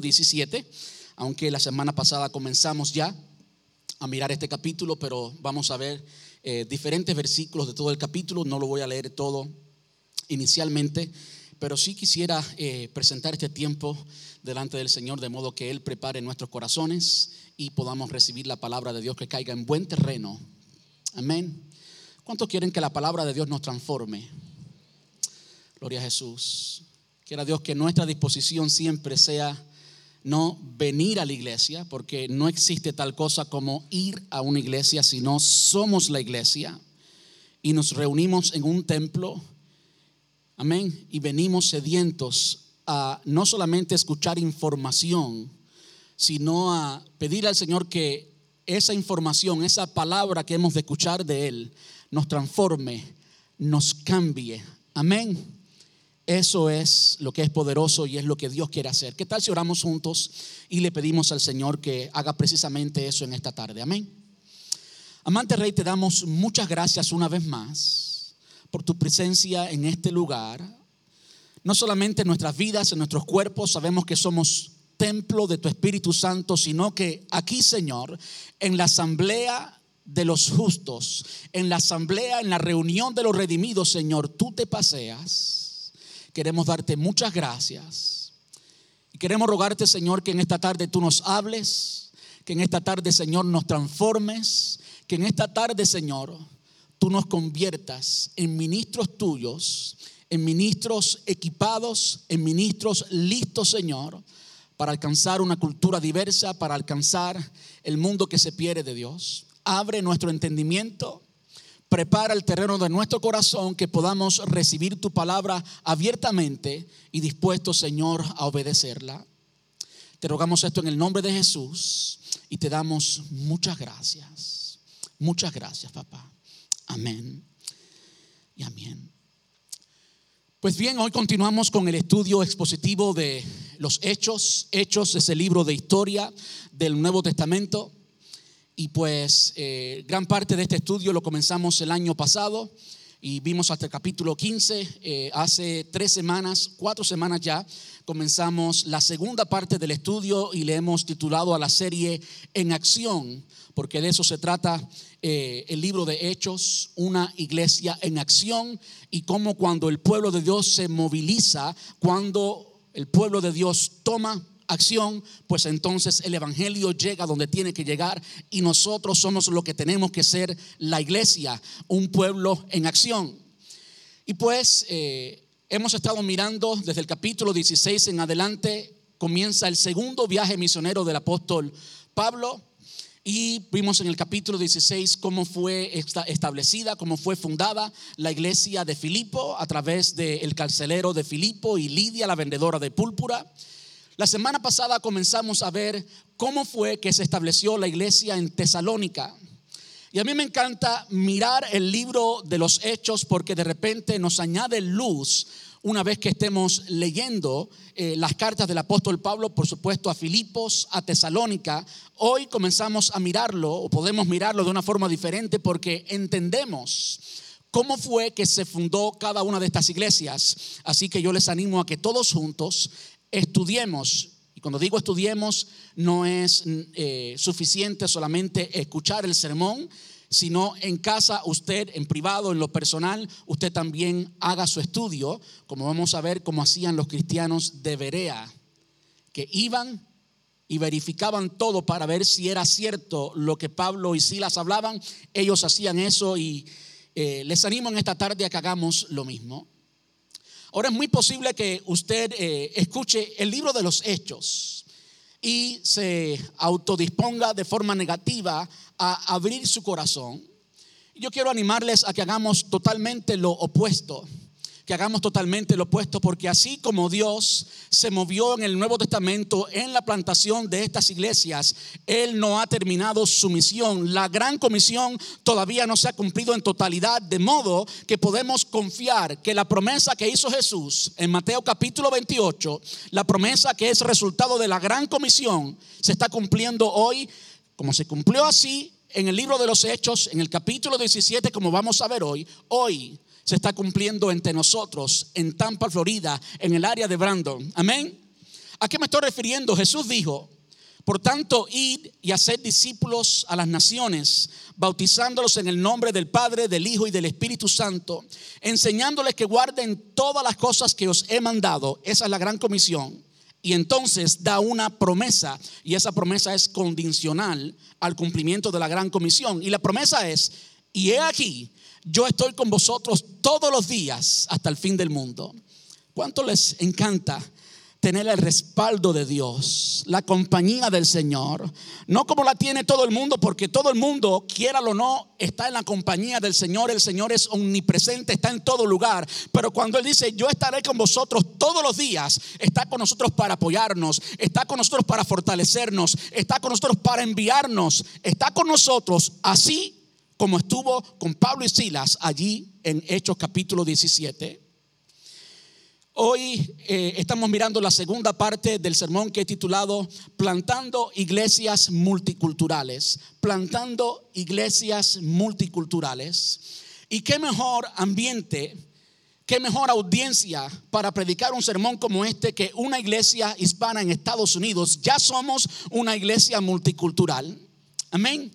17, aunque la semana pasada comenzamos ya a mirar este capítulo, pero vamos a ver eh, diferentes versículos de todo el capítulo, no lo voy a leer todo inicialmente, pero sí quisiera eh, presentar este tiempo delante del Señor de modo que Él prepare nuestros corazones y podamos recibir la palabra de Dios que caiga en buen terreno. Amén. ¿Cuántos quieren que la palabra de Dios nos transforme? Gloria a Jesús. Quiera Dios que nuestra disposición siempre sea no venir a la iglesia, porque no existe tal cosa como ir a una iglesia, sino somos la iglesia y nos reunimos en un templo. Amén. Y venimos sedientos a no solamente escuchar información, sino a pedir al Señor que esa información, esa palabra que hemos de escuchar de Él, nos transforme, nos cambie. Amén. Eso es lo que es poderoso y es lo que Dios quiere hacer. ¿Qué tal si oramos juntos y le pedimos al Señor que haga precisamente eso en esta tarde? Amén. Amante Rey, te damos muchas gracias una vez más por tu presencia en este lugar. No solamente en nuestras vidas, en nuestros cuerpos, sabemos que somos templo de tu Espíritu Santo, sino que aquí, Señor, en la asamblea de los justos, en la asamblea, en la reunión de los redimidos, Señor, tú te paseas Queremos darte muchas gracias. Y queremos rogarte, Señor, que en esta tarde tú nos hables, que en esta tarde, Señor, nos transformes, que en esta tarde, Señor, tú nos conviertas en ministros tuyos, en ministros equipados, en ministros listos, Señor, para alcanzar una cultura diversa, para alcanzar el mundo que se pierde de Dios. Abre nuestro entendimiento prepara el terreno de nuestro corazón que podamos recibir tu palabra abiertamente y dispuestos, Señor, a obedecerla. Te rogamos esto en el nombre de Jesús y te damos muchas gracias. Muchas gracias, papá. Amén. Y amén. Pues bien, hoy continuamos con el estudio expositivo de los hechos. Hechos es el libro de historia del Nuevo Testamento. Y pues eh, gran parte de este estudio lo comenzamos el año pasado y vimos hasta el capítulo 15. Eh, hace tres semanas, cuatro semanas ya, comenzamos la segunda parte del estudio y le hemos titulado a la serie En Acción, porque de eso se trata eh, el libro de Hechos, una iglesia en acción y cómo cuando el pueblo de Dios se moviliza, cuando el pueblo de Dios toma acción, pues entonces el Evangelio llega donde tiene que llegar y nosotros somos lo que tenemos que ser la iglesia, un pueblo en acción. Y pues eh, hemos estado mirando desde el capítulo 16 en adelante, comienza el segundo viaje misionero del apóstol Pablo. Y vimos en el capítulo 16 cómo fue establecida, cómo fue fundada la iglesia de Filipo a través del carcelero de Filipo y Lidia, la vendedora de púrpura. La semana pasada comenzamos a ver cómo fue que se estableció la iglesia en Tesalónica. Y a mí me encanta mirar el libro de los hechos porque de repente nos añade luz una vez que estemos leyendo eh, las cartas del apóstol Pablo, por supuesto, a Filipos, a Tesalónica. Hoy comenzamos a mirarlo o podemos mirarlo de una forma diferente porque entendemos cómo fue que se fundó cada una de estas iglesias. Así que yo les animo a que todos juntos estudiemos. Y cuando digo estudiemos, no es eh, suficiente solamente escuchar el sermón, sino en casa usted, en privado, en lo personal, usted también haga su estudio, como vamos a ver cómo hacían los cristianos de Berea, que iban y verificaban todo para ver si era cierto lo que Pablo y Silas hablaban. Ellos hacían eso y eh, les animo en esta tarde a que hagamos lo mismo. Ahora es muy posible que usted eh, escuche el libro de los hechos y se autodisponga de forma negativa a abrir su corazón. Yo quiero animarles a que hagamos totalmente lo opuesto que hagamos totalmente lo opuesto, porque así como Dios se movió en el Nuevo Testamento en la plantación de estas iglesias, Él no ha terminado su misión. La gran comisión todavía no se ha cumplido en totalidad, de modo que podemos confiar que la promesa que hizo Jesús en Mateo capítulo 28, la promesa que es resultado de la gran comisión, se está cumpliendo hoy, como se cumplió así en el libro de los Hechos, en el capítulo 17, como vamos a ver hoy, hoy se está cumpliendo entre nosotros en Tampa, Florida, en el área de Brandon. Amén. ¿A qué me estoy refiriendo? Jesús dijo, por tanto, id y haced discípulos a las naciones, bautizándolos en el nombre del Padre, del Hijo y del Espíritu Santo, enseñándoles que guarden todas las cosas que os he mandado. Esa es la gran comisión. Y entonces da una promesa, y esa promesa es condicional al cumplimiento de la gran comisión. Y la promesa es, y he aquí, yo estoy con vosotros todos los días hasta el fin del mundo. ¿Cuánto les encanta tener el respaldo de Dios, la compañía del Señor, no como la tiene todo el mundo, porque todo el mundo, quiera o no, está en la compañía del Señor, el Señor es omnipresente, está en todo lugar, pero cuando Él dice, yo estaré con vosotros todos los días, está con nosotros para apoyarnos, está con nosotros para fortalecernos, está con nosotros para enviarnos, está con nosotros así como estuvo con Pablo y Silas allí en Hechos capítulo 17. Hoy eh, estamos mirando la segunda parte del sermón que he titulado Plantando iglesias multiculturales. Plantando iglesias multiculturales. Y qué mejor ambiente, qué mejor audiencia para predicar un sermón como este que una iglesia hispana en Estados Unidos. Ya somos una iglesia multicultural. Amén.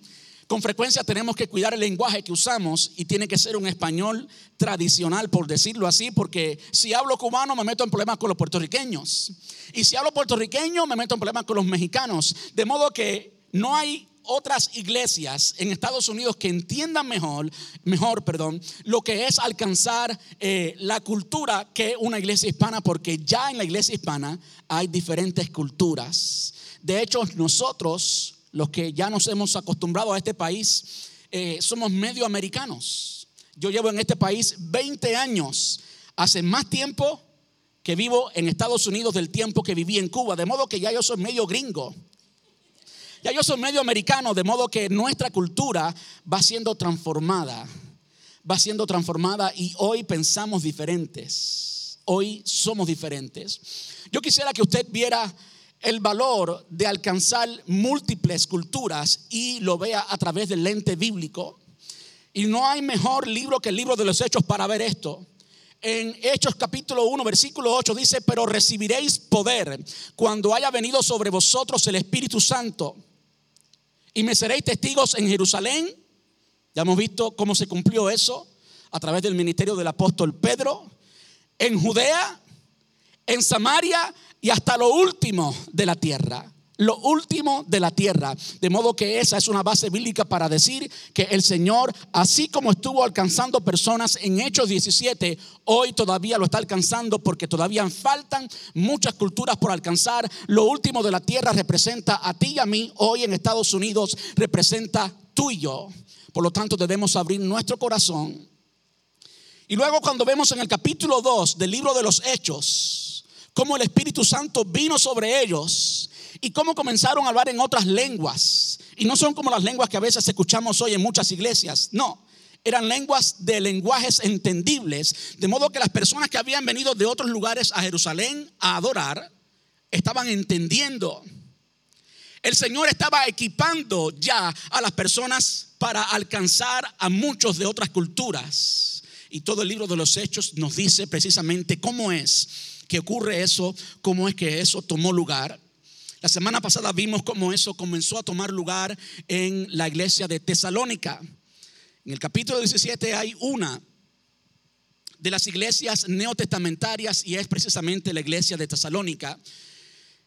Con frecuencia tenemos que cuidar el lenguaje que usamos y tiene que ser un español tradicional, por decirlo así, porque si hablo cubano me meto en problemas con los puertorriqueños. Y si hablo puertorriqueño me meto en problemas con los mexicanos. De modo que no hay otras iglesias en Estados Unidos que entiendan mejor, mejor, perdón, lo que es alcanzar eh, la cultura que una iglesia hispana, porque ya en la iglesia hispana hay diferentes culturas. De hecho, nosotros los que ya nos hemos acostumbrado a este país, eh, somos medio americanos. Yo llevo en este país 20 años, hace más tiempo que vivo en Estados Unidos del tiempo que viví en Cuba, de modo que ya yo soy medio gringo. Ya yo soy medio americano, de modo que nuestra cultura va siendo transformada, va siendo transformada y hoy pensamos diferentes, hoy somos diferentes. Yo quisiera que usted viera el valor de alcanzar múltiples culturas y lo vea a través del lente bíblico. Y no hay mejor libro que el libro de los Hechos para ver esto. En Hechos capítulo 1, versículo 8 dice, pero recibiréis poder cuando haya venido sobre vosotros el Espíritu Santo. Y me seréis testigos en Jerusalén. Ya hemos visto cómo se cumplió eso a través del ministerio del apóstol Pedro. En Judea, en Samaria y hasta lo último de la tierra. Lo último de la tierra. De modo que esa es una base bíblica para decir que el Señor, así como estuvo alcanzando personas en Hechos 17, hoy todavía lo está alcanzando porque todavía faltan muchas culturas por alcanzar. Lo último de la tierra representa a ti y a mí. Hoy en Estados Unidos representa tú y yo. Por lo tanto, debemos abrir nuestro corazón. Y luego cuando vemos en el capítulo 2 del libro de los Hechos, cómo el Espíritu Santo vino sobre ellos y cómo comenzaron a hablar en otras lenguas. Y no son como las lenguas que a veces escuchamos hoy en muchas iglesias, no. Eran lenguas de lenguajes entendibles, de modo que las personas que habían venido de otros lugares a Jerusalén a adorar estaban entendiendo. El Señor estaba equipando ya a las personas para alcanzar a muchos de otras culturas. Y todo el libro de los Hechos nos dice precisamente cómo es que ocurre eso, cómo es que eso tomó lugar. La semana pasada vimos cómo eso comenzó a tomar lugar en la iglesia de Tesalónica. En el capítulo 17 hay una de las iglesias neotestamentarias y es precisamente la iglesia de Tesalónica.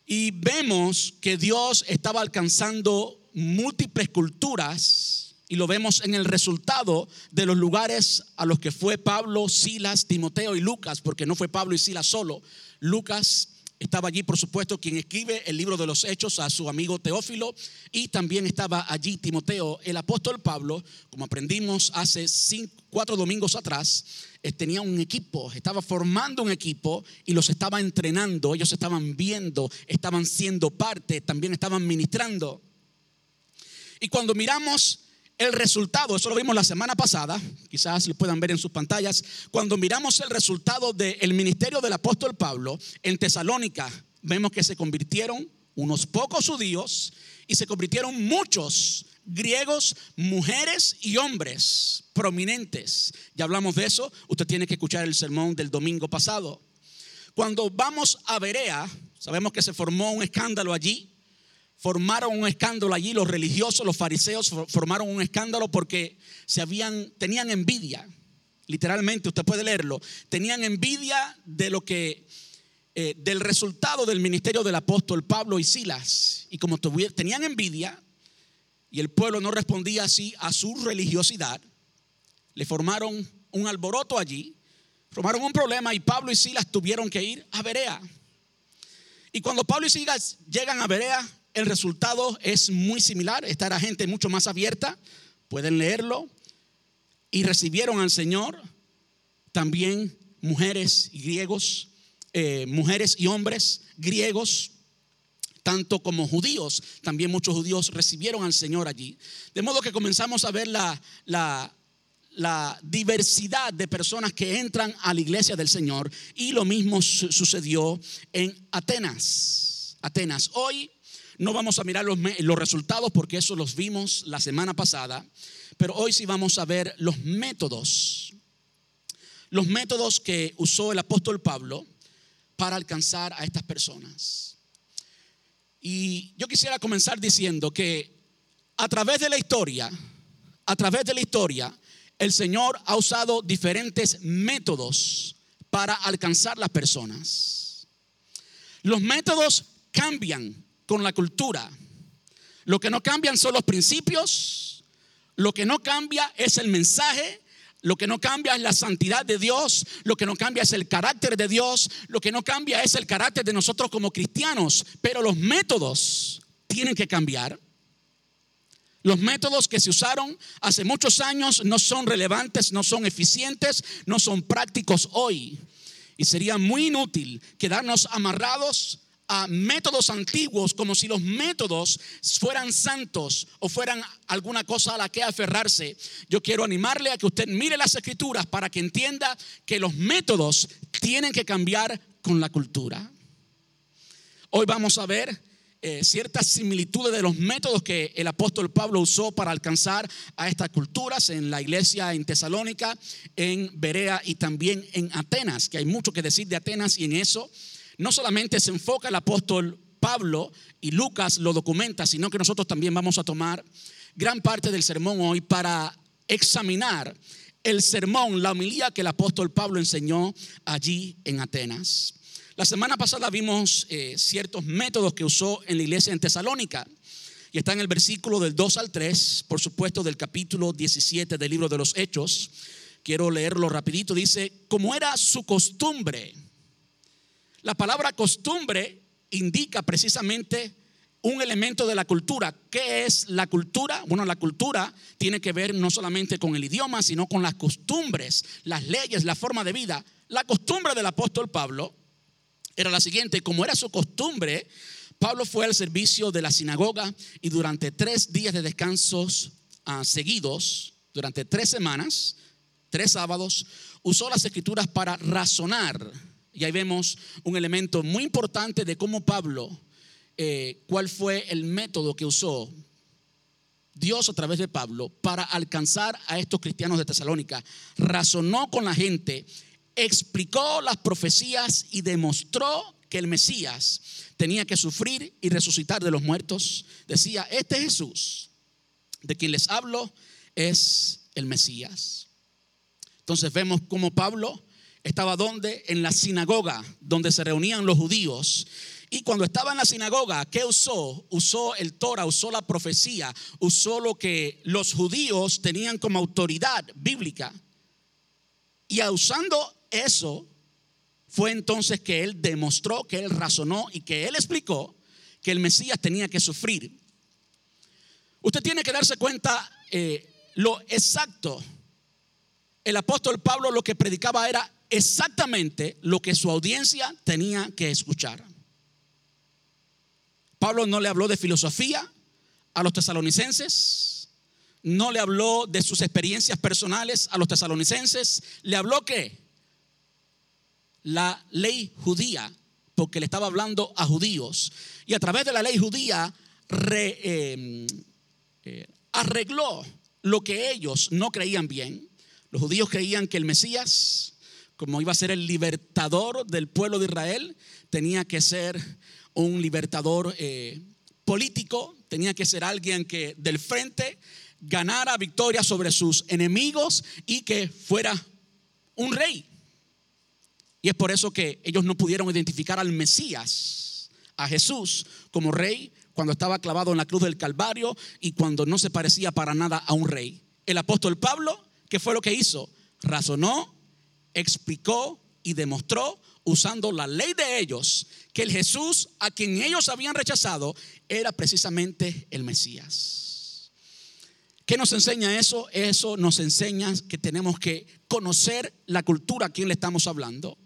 Y vemos que Dios estaba alcanzando múltiples culturas y lo vemos en el resultado de los lugares a los que fue Pablo, Silas, Timoteo y Lucas, porque no fue Pablo y Silas solo. Lucas estaba allí, por supuesto, quien escribe el libro de los Hechos a su amigo Teófilo. Y también estaba allí Timoteo, el apóstol Pablo, como aprendimos hace cuatro domingos atrás, eh, tenía un equipo, estaba formando un equipo y los estaba entrenando. Ellos estaban viendo, estaban siendo parte, también estaban ministrando. Y cuando miramos el resultado, eso lo vimos la semana pasada, quizás lo puedan ver en sus pantallas, cuando miramos el resultado del ministerio del apóstol Pablo en Tesalónica, vemos que se convirtieron unos pocos judíos y se convirtieron muchos griegos, mujeres y hombres prominentes. Ya hablamos de eso, usted tiene que escuchar el sermón del domingo pasado. Cuando vamos a Berea, sabemos que se formó un escándalo allí. Formaron un escándalo allí los religiosos, los fariseos formaron un escándalo porque se habían tenían envidia. Literalmente, usted puede leerlo. Tenían envidia de lo que eh, del resultado del ministerio del apóstol Pablo y Silas. Y como tenían envidia y el pueblo no respondía así a su religiosidad, le formaron un alboroto allí, formaron un problema y Pablo y Silas tuvieron que ir a Berea. Y cuando Pablo y Silas llegan a Berea, el resultado es muy similar. Esta era gente mucho más abierta, pueden leerlo. Y recibieron al Señor también mujeres y griegos eh, mujeres y hombres griegos, tanto como judíos. También muchos judíos recibieron al Señor allí. De modo que comenzamos a ver la, la, la diversidad de personas que entran a la iglesia del Señor. Y lo mismo sucedió en Atenas. Atenas. Hoy no vamos a mirar los, resultados porque eso los vimos la semana pasada, pero hoy sí vamos a ver los métodos. Los métodos que usó el apóstol Pablo para alcanzar a estas personas. Y yo quisiera comenzar diciendo que a través de la historia, a través de la historia, el Señor ha usado diferentes métodos para alcanzar las personas. Los métodos cambian con la cultura. Lo que no cambian son los principios, lo que no cambia es el mensaje lo que no cambia es la santidad de Dios, lo que no cambia es el carácter de Dios, lo que no cambia es el carácter de nosotros como cristianos, pero los métodos tienen que cambiar. Los métodos que se usaron hace muchos años no son relevantes, no son eficientes, no son prácticos hoy. Y sería muy inútil quedarnos amarrados métodos antiguos como si los métodos fueran santos o fueran alguna cosa a la que aferrarse. Yo quiero animarle a que usted mire las escrituras para que entienda que los métodos tienen que cambiar con la cultura. Hoy vamos a ver eh, ciertas similitudes de los métodos que el apóstol Pablo usó para alcanzar a estas culturas en la iglesia en Tesalónica, en Berea y también en Atenas, que hay mucho que decir de Atenas y en eso no solamente se enfoca el apóstol Pablo y Lucas lo documenta, sino que nosotros también vamos a tomar gran parte del sermón hoy para examinar el sermón, la homilía que el apóstol Pablo enseñó allí en Atenas. La semana pasada vimos eh, ciertos métodos que usó en la iglesia en Tesalónica. Y está en el versículo del 2 al 3, por supuesto del capítulo 17 del libro de los Hechos. Quiero leerlo rapidito. Dice, como era su costumbre, la palabra costumbre indica precisamente un elemento de la cultura. ¿Qué es la cultura? Bueno, la cultura tiene que ver no solamente con el idioma, sino con las costumbres, las leyes, la forma de vida. La costumbre del apóstol Pablo era la siguiente, como era su costumbre, Pablo fue al servicio de la sinagoga y durante tres días de descansos ah, seguidos, durante tres semanas, tres sábados, usó las escrituras para razonar y ahí vemos un elemento muy importante de cómo Pablo, eh, cuál fue el método que usó Dios a través de Pablo para alcanzar a estos cristianos de Tesalónica. Razonó con la gente, explicó las profecías y demostró que el Mesías tenía que sufrir y resucitar de los muertos. Decía, este Jesús de quien les hablo es el Mesías. Entonces vemos cómo Pablo estaba donde? En la sinagoga, donde se reunían los judíos. Y cuando estaba en la sinagoga, ¿qué usó? Usó el Torah, usó la profecía, usó lo que los judíos tenían como autoridad bíblica. Y usando eso, fue entonces que él demostró, que él razonó y que él explicó que el Mesías tenía que sufrir. Usted tiene que darse cuenta eh, lo exacto. El apóstol Pablo lo que predicaba era exactamente lo que su audiencia tenía que escuchar. Pablo no le habló de filosofía a los tesalonicenses, no le habló de sus experiencias personales a los tesalonicenses, le habló que la ley judía, porque le estaba hablando a judíos, y a través de la ley judía em, eh, arregló lo que ellos no creían bien. Los judíos creían que el Mesías como iba a ser el libertador del pueblo de Israel, tenía que ser un libertador eh, político, tenía que ser alguien que del frente ganara victoria sobre sus enemigos y que fuera un rey. Y es por eso que ellos no pudieron identificar al Mesías, a Jesús, como rey cuando estaba clavado en la cruz del Calvario y cuando no se parecía para nada a un rey. El apóstol Pablo, ¿qué fue lo que hizo? Razonó, explicó y demostró usando la ley de ellos que el Jesús a quien ellos habían rechazado era precisamente el Mesías. ¿Qué nos enseña eso? Eso nos enseña que tenemos que conocer la cultura a quien le estamos hablando.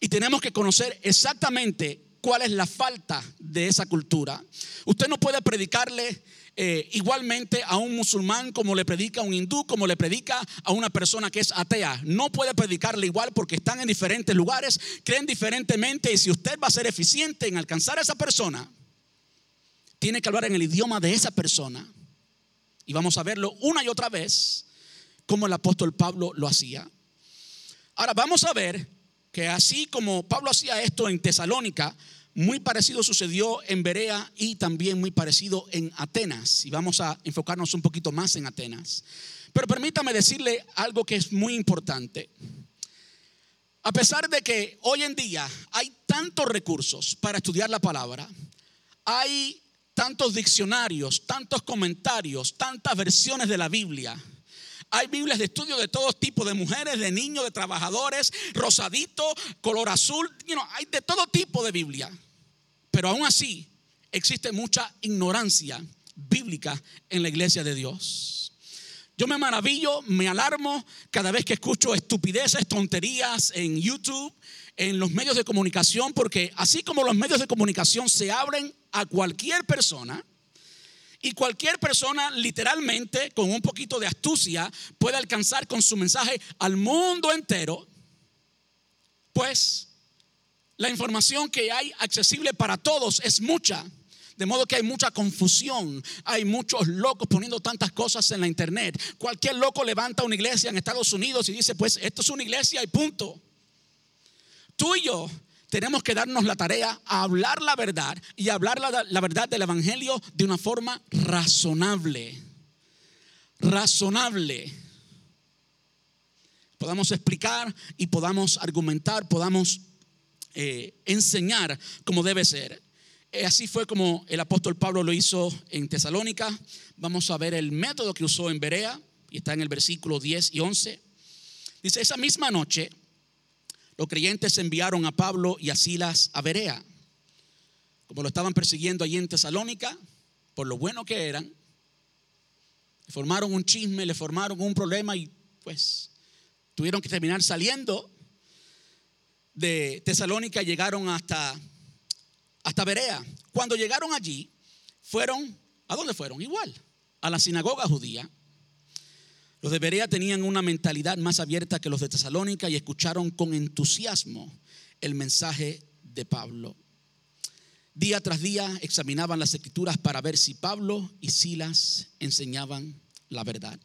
Y tenemos que conocer exactamente cuál es la falta de esa cultura. Usted no puede predicarle eh, igualmente a un musulmán como le predica a un hindú, como le predica a una persona que es atea. No puede predicarle igual porque están en diferentes lugares, creen diferentemente y si usted va a ser eficiente en alcanzar a esa persona, tiene que hablar en el idioma de esa persona. Y vamos a verlo una y otra vez como el apóstol Pablo lo hacía. Ahora vamos a ver que así como Pablo hacía esto en Tesalónica, muy parecido sucedió en Berea y también muy parecido en Atenas. Y vamos a enfocarnos un poquito más en Atenas. Pero permítame decirle algo que es muy importante. A pesar de que hoy en día hay tantos recursos para estudiar la palabra, hay tantos diccionarios, tantos comentarios, tantas versiones de la Biblia, hay Biblias de estudio de todo tipo, de mujeres, de niños, de trabajadores, rosadito, color azul, hay de todo tipo de Biblia. Pero aún así existe mucha ignorancia bíblica en la iglesia de Dios. Yo me maravillo, me alarmo cada vez que escucho estupideces, tonterías en YouTube, en los medios de comunicación, porque así como los medios de comunicación se abren a cualquier persona, y cualquier persona literalmente con un poquito de astucia puede alcanzar con su mensaje al mundo entero, pues la información que hay accesible para todos es mucha. De modo que hay mucha confusión, hay muchos locos poniendo tantas cosas en la internet. Cualquier loco levanta una iglesia en Estados Unidos y dice, pues esto es una iglesia y punto. Tú y yo tenemos que darnos la tarea a hablar la verdad y hablar la, verdad del Evangelio de una forma razonable. Razonable. Podamos explicar y podamos argumentar, podamos eh, enseñar como debe ser. Eh, así fue como el apóstol Pablo lo hizo en Tesalónica. Vamos a ver el método que usó en Berea, y está en el versículo 10 y 11. Dice, esa misma noche los creyentes enviaron a Pablo y a Silas a Berea. Como lo estaban persiguiendo allí en Tesalónica, por lo bueno que eran, le formaron un chisme, le formaron un problema y pues tuvieron que terminar saliendo de Tesalónica y llegaron hasta, hasta Berea. Cuando llegaron allí, fueron, ¿a dónde fueron? Igual, a la sinagoga judía. Los de Berea tenían una mentalidad más abierta que los de Tesalónica y escucharon con entusiasmo el mensaje de Pablo. Día tras día examinaban las escrituras para ver si Pablo y Silas enseñaban la verdad.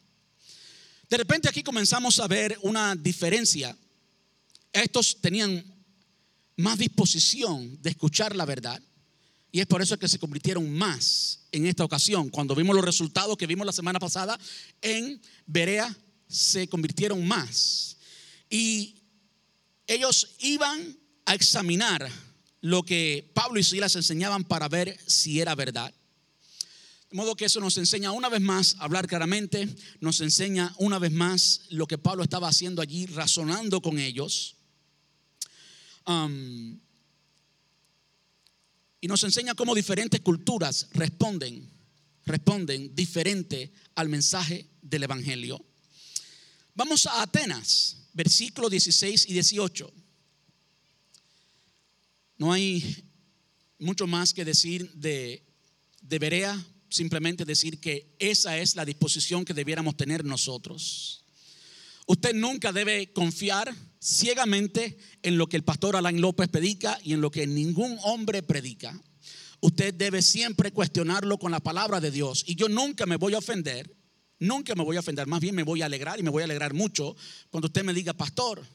De repente aquí comenzamos a ver una diferencia. Estos tenían más disposición de escuchar la verdad y es por eso que se convirtieron más en esta ocasión. Cuando vimos los resultados que vimos la semana pasada, en Berea se convirtieron más. Y ellos iban a examinar lo que Pablo y Silas enseñaban para ver si era verdad. De modo que eso nos enseña una vez más a hablar claramente, nos enseña una vez más lo que Pablo estaba haciendo allí, razonando con ellos. Um, y nos enseña cómo diferentes culturas responden, responden diferente al mensaje del Evangelio. Vamos a Atenas, versículos 16 y 18. No hay mucho más que decir de, de Berea, simplemente decir que esa es la disposición que debiéramos tener nosotros. Usted nunca debe confiar ciegamente en lo que el pastor Alain López predica y en lo que ningún hombre predica. Usted debe siempre cuestionarlo con la palabra de Dios. Y yo nunca me voy a ofender, nunca me voy a ofender, más bien me voy a alegrar y me voy a alegrar mucho cuando usted me diga, pastor,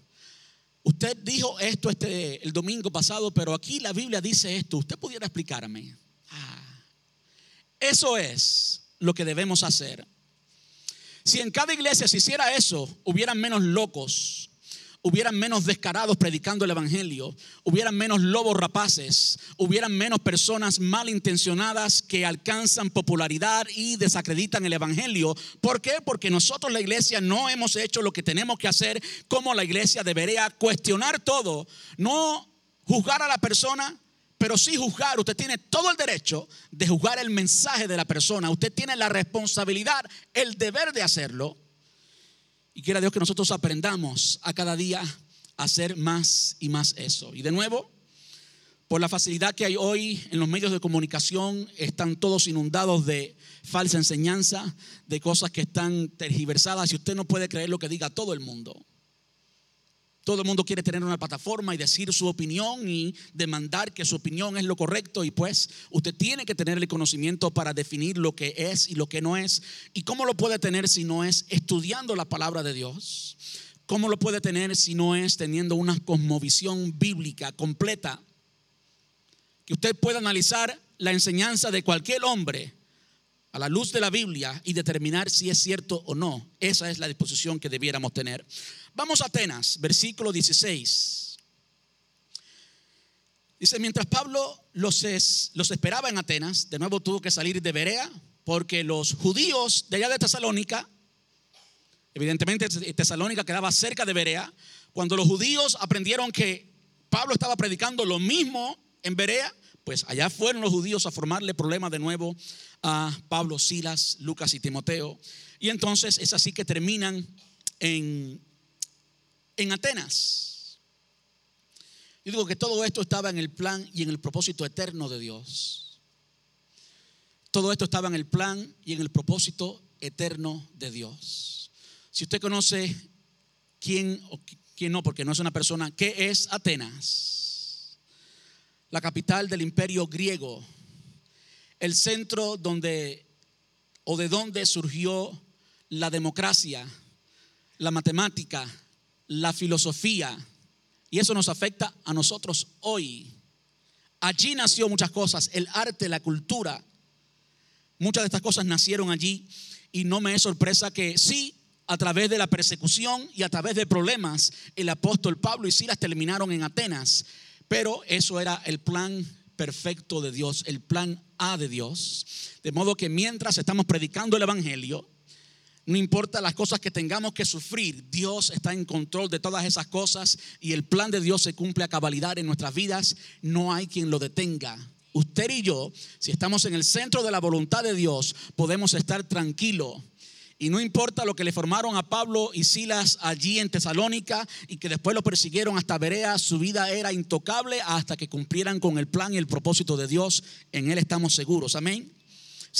usted dijo esto este, el domingo pasado, pero aquí la Biblia dice esto. ¿Usted pudiera explicarme? Ah, eso es lo que debemos hacer. Si en cada iglesia se hiciera eso, hubieran menos locos, hubieran menos descarados predicando el Evangelio, hubieran menos lobos rapaces, hubieran menos personas malintencionadas que alcanzan popularidad y desacreditan el Evangelio. ¿Por qué? Porque nosotros la iglesia no hemos hecho lo que tenemos que hacer como la iglesia debería cuestionar todo, no juzgar a la persona, pero sí juzgar. Usted tiene todo el derecho de juzgar el mensaje de la persona. Usted tiene la responsabilidad, el deber de hacerlo. Y quiera Dios que nosotros aprendamos a cada día a hacer más y más eso. Y de nuevo, por la facilidad que hay hoy en los medios de comunicación, están todos inundados de falsa enseñanza, de cosas que están tergiversadas y usted no puede creer lo que diga todo el mundo. Todo el mundo quiere tener una plataforma y decir su opinión y demandar que su opinión es lo correcto y pues usted tiene que tener el conocimiento para definir lo que es y lo que no es. ¿Y cómo lo puede tener si no es estudiando la palabra de Dios? ¿Cómo lo puede tener si no es teniendo una cosmovisión bíblica completa? Que usted pueda analizar la enseñanza de cualquier hombre a la luz de la Biblia y determinar si es cierto o no. Esa es la disposición que debiéramos tener. Vamos a Atenas, versículo 16. Dice, mientras Pablo los, los esperaba en Atenas, de nuevo tuvo que salir de Berea, porque los judíos de allá de Tesalónica, evidentemente Tesalónica quedaba cerca de Berea, cuando los judíos aprendieron que Pablo estaba predicando lo mismo en Berea, pues allá fueron los judíos a formarle problemas de nuevo a Pablo, Silas, Lucas y Timoteo. Y entonces es así que terminan en en Atenas. Yo digo que todo esto estaba en el plan y en el propósito eterno de Dios. Todo esto estaba en el plan y en el propósito eterno de Dios. Si usted conoce quién o quién no, porque no es una persona, ¿qué es Atenas? La capital del imperio griego, el centro donde o de donde surgió la democracia, la matemática, la filosofía, y eso nos afecta a nosotros hoy. Allí nació muchas cosas, el arte, la cultura. Muchas de estas cosas nacieron allí y no me es sorpresa que sí, a través de la persecución y a través de problemas, el apóstol Pablo y Silas terminaron en Atenas. Pero eso era el plan perfecto de Dios, el plan A de Dios. De modo que mientras estamos predicando el Evangelio, no importa las cosas que tengamos que sufrir, Dios está en control de todas esas cosas y el plan de Dios se cumple a cabalidad en nuestras vidas. No hay quien lo detenga. Usted y yo, si estamos en el centro de la voluntad de Dios, podemos estar tranquilos. Y no importa lo que le formaron a Pablo y Silas allí en Tesalónica y que después lo persiguieron hasta Berea, su vida era intocable hasta que cumplieran con el plan y el propósito de Dios. En Él estamos seguros. Amén.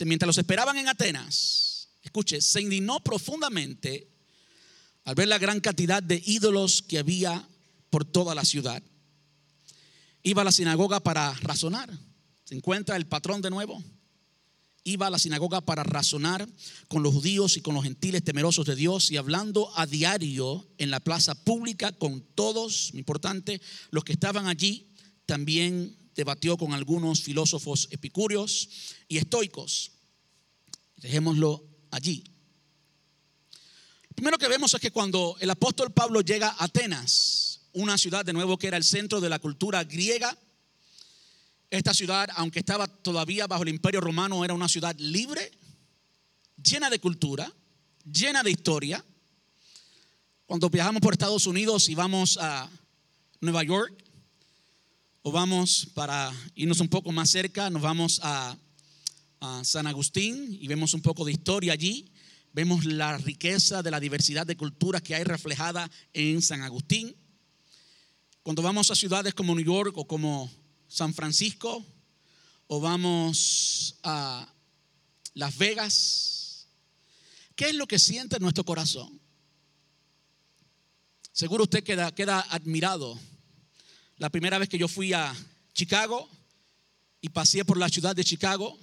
Mientras los esperaban en Atenas, escuche, se indignó profundamente al ver la gran cantidad de ídolos que había por toda la ciudad. Iba a la sinagoga para razonar. ¿Se encuentra el patrón de nuevo? Iba a la sinagoga para razonar con los judíos y con los gentiles temerosos de Dios y hablando a diario en la plaza pública con todos, importante, los que estaban allí. También debatió con algunos filósofos epicúreos y estoicos. Dejémoslo allí. Primero que vemos es que cuando el apóstol Pablo llega a Atenas, una ciudad de nuevo que era el centro de la cultura griega, esta ciudad, aunque estaba todavía bajo el imperio romano, era una ciudad libre, llena de cultura, llena de historia. Cuando viajamos por Estados Unidos y vamos a Nueva York, o vamos para irnos un poco más cerca, nos vamos San Agustín y vemos un poco de historia allí. Vemos la riqueza de la diversidad de culturas que hay reflejada en San Agustín. Cuando vamos a ciudades como New York o como San Francisco, o vamos a Las Vegas, ¿qué es lo que siente nuestro corazón? Seguro usted queda, queda admirado. La primera vez que yo fui a Chicago y pasé por la ciudad de Chicago,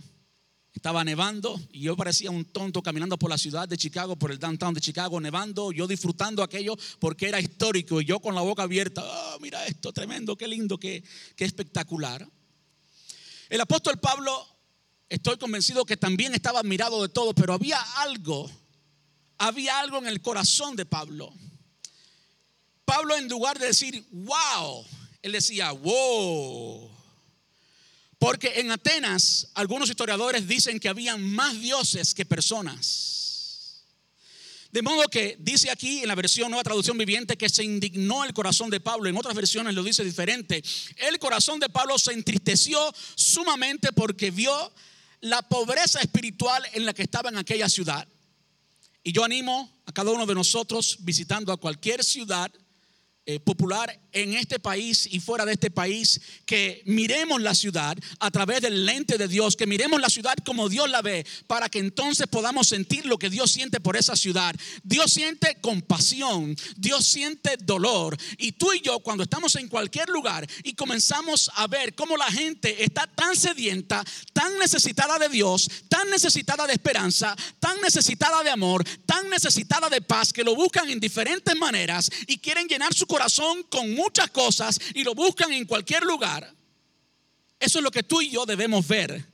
Estaba nevando y yo parecía un tonto caminando por la ciudad de Chicago, por el downtown de Chicago, nevando, yo disfrutando aquello porque era histórico y yo con la boca abierta, oh, mira esto, tremendo, qué lindo, qué, qué espectacular. El apóstol Pablo, estoy convencido que también estaba admirado de todo, pero había algo, había algo en el corazón de Pablo. Pablo en lugar de decir, wow, él decía, wow. Porque en Atenas algunos historiadores dicen que había más dioses que personas. De modo que dice aquí en la versión nueva traducción viviente que se indignó el corazón de Pablo. En otras versiones lo dice diferente. El corazón de Pablo se entristeció sumamente porque vio la pobreza espiritual en la que estaba en aquella ciudad. Y yo animo a cada uno de nosotros visitando a cualquier ciudad eh, popular en este país y fuera de este país, que miremos la ciudad a través del lente de Dios, que miremos la ciudad como Dios la ve, para que entonces podamos sentir lo que Dios siente por esa ciudad. Dios siente compasión, Dios siente dolor. Y tú y yo, cuando estamos en cualquier lugar y comenzamos a ver cómo la gente está tan sedienta, tan necesitada de Dios, tan necesitada de esperanza, tan necesitada de amor, tan necesitada de paz, que lo buscan en diferentes maneras y quieren llenar su corazón con muchas cosas y lo buscan en cualquier lugar. Eso es lo que tú y yo debemos ver.